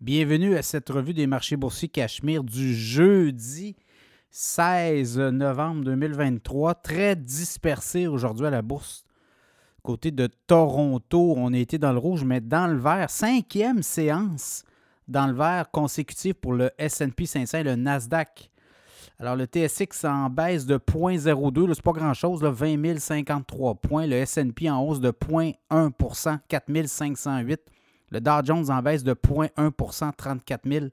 Bienvenue à cette revue des marchés boursiers Cachemire du jeudi 16 novembre 2023. Très dispersé aujourd'hui à la bourse. Côté de Toronto, on été dans le rouge, mais dans le vert. Cinquième séance dans le vert consécutive pour le SP 500 et le Nasdaq. Alors, le TSX en baisse de 0,02, c'est pas grand-chose, 20 053 points. Le SP en hausse de 0,1 4 508 le Dow Jones en baisse de 0,1% 34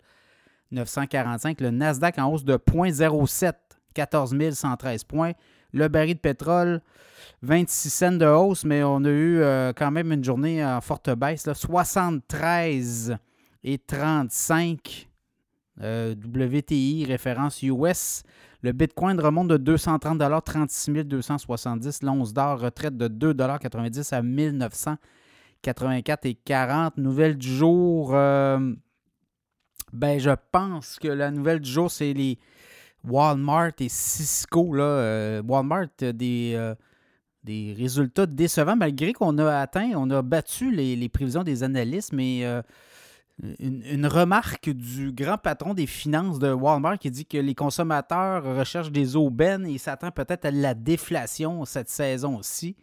945. Le Nasdaq en hausse de 0,07 14 113 points. Le baril de pétrole, 26 cents de hausse, mais on a eu euh, quand même une journée en forte baisse. 73 et 35 euh, WTI, référence US. Le Bitcoin remonte de 230 36 270. L'once d'or retraite de 2,90 à 1900 84 et 40. Nouvelle du jour, euh, ben je pense que la nouvelle du jour, c'est les Walmart et Cisco. Là. Euh, Walmart a des, euh, des résultats décevants, malgré qu'on a atteint, on a battu les, prévisions des analystes, mais une, remarque du grand patron des finances de Walmart qui dit que les consommateurs recherchent des aubaines et s'attend peut-être à la déflation cette saison aussi.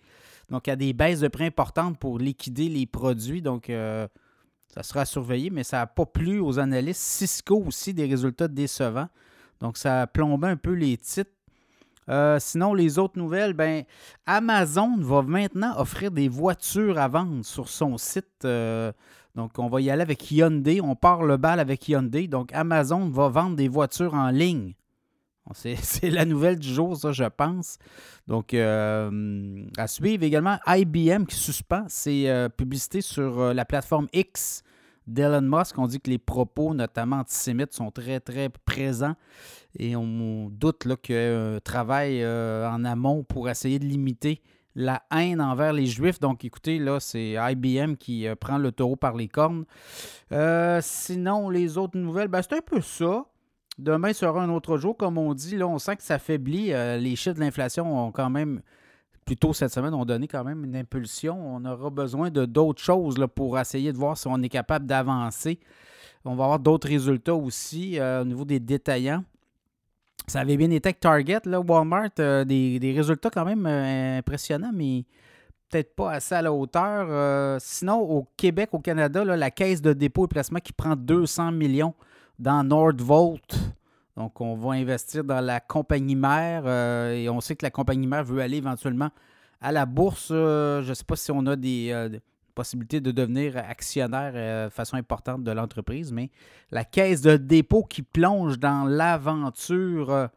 Donc, il y a des baisses de prix importantes pour liquider les produits. Donc, euh, ça sera surveillé, mais ça n'a pas plu aux analystes. Cisco aussi, des résultats décevants. Donc, ça a plombé un peu les titres. Euh, sinon, les autres nouvelles, ben, Amazon va maintenant offrir des voitures à vendre sur son site. Euh, donc, on va y aller avec Hyundai. On part le bal avec Hyundai. Donc, Amazon va vendre des voitures en ligne. C'est la nouvelle du jour, ça, je pense. Donc, euh, à suivre également, IBM qui suspend ses euh, publicités sur euh, la plateforme X d'Elon Musk. On dit que les propos, notamment antisémites, sont très, très présents. Et on doute qu'il travaille en amont pour essayer de limiter la haine envers les Juifs. Donc, écoutez, là, c'est IBM qui prend le taureau par les cornes. sinon, les autres nouvelles, ben, c'est un peu ça. Demain sera un autre jour, comme on dit. Là, on sent que ça faiblit. Euh, les chiffres de l'inflation ont quand même, plutôt cette semaine, ont donné quand même une impulsion. On aura besoin de d'autres choses là, pour essayer de voir si on est capable d'avancer. On va avoir d'autres résultats aussi euh, au niveau des détaillants. Ça avait bien été Target, Walmart, euh, des, résultats quand même impressionnants, mais peut-être pas assez à la hauteur. sinon, au Québec, au Canada, la caisse de dépôt et placement qui prend 200 millions dans Nordvolt. Donc, on va investir dans la compagnie mère euh, et on sait que la compagnie mère veut aller éventuellement à la bourse. Euh, je ne sais pas si on a des, euh, possibilités de devenir actionnaire de façon importante de l'entreprise, mais la caisse de dépôt qui plonge dans l'aventure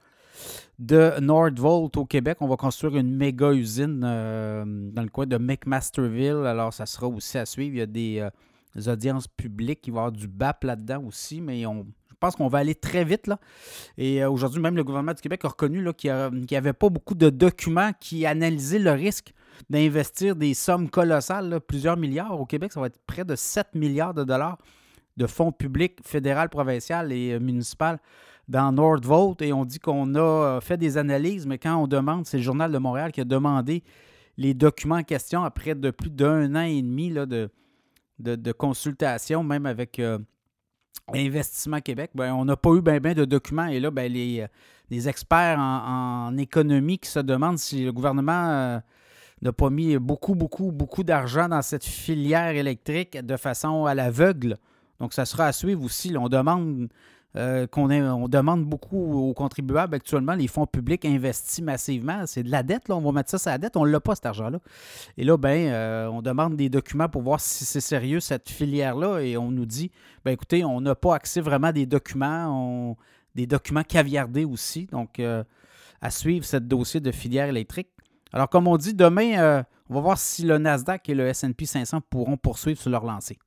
de Nordvolt au Québec. On va construire une méga usine dans le coin de McMasterville. Alors, ça sera aussi à suivre. Il y a des audiences publiques. Il va y avoir du BAP là-dedans aussi, mais on, je pense qu'on va aller très vite. Là. Et euh, aujourd'hui, même le gouvernement du Québec a reconnu qu'il n'y avait pas beaucoup de documents qui analysaient le risque d'investir des sommes colossales, plusieurs milliards. Au Québec, ça va être près de 7 milliards de dollars de fonds publics fédéral, provincial et euh, municipal dans Nordvolt. Et on dit qu'on a euh, fait des analyses, mais quand on demande, c'est le Journal de Montréal qui a demandé les documents en question après de plus d'un an et demi là, de, de, consultation, même avec euh, Investissement Québec, ben, on n'a pas eu bien ben de documents. Et là, ben, les, les experts en, économie qui se demandent si le gouvernement euh, n'a pas mis beaucoup, beaucoup, beaucoup d'argent dans cette filière électrique de façon à l'aveugle. Donc, ça sera à suivre aussi. on demande euh, qu'on on demande beaucoup aux contribuables actuellement. Les fonds publics investissent massivement. C'est de la dette, là. On va mettre ça sur la dette. On ne l'a pas, cet argent-là. Et là, ben, euh, on demande des documents pour voir si c'est sérieux, cette filière-là. Et on nous dit, ben écoutez, on n'a pas accès vraiment à des documents, des documents caviardés aussi. Donc, euh, à suivre ce dossier de filière électrique. Alors, comme on dit, demain, on va voir si le Nasdaq et le SP 500 pourront poursuivre sur leur lancée.